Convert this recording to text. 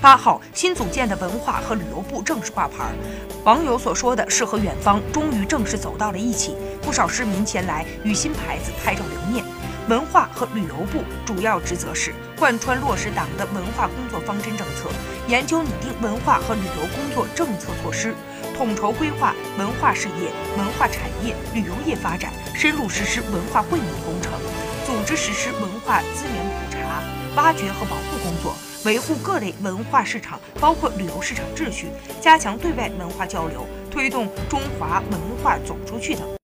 八号，新组建的文化和旅游部正式挂牌。网友所说的诗和远方终于正式走到了一起，不少市民前来与新牌子拍照留念。文化和旅游部主要职责是贯穿落实党的文化工作方针政策，研究拟定文化和旅游工作政策措施，统筹规划文化事业、文化产业、旅游业发展，深入实施文化惠民工程，组织实施文化资源普查、挖掘和保护工作，维护各类文化市场，包括旅游市场秩序，加强对外文化交流，推动中华文化走出去等。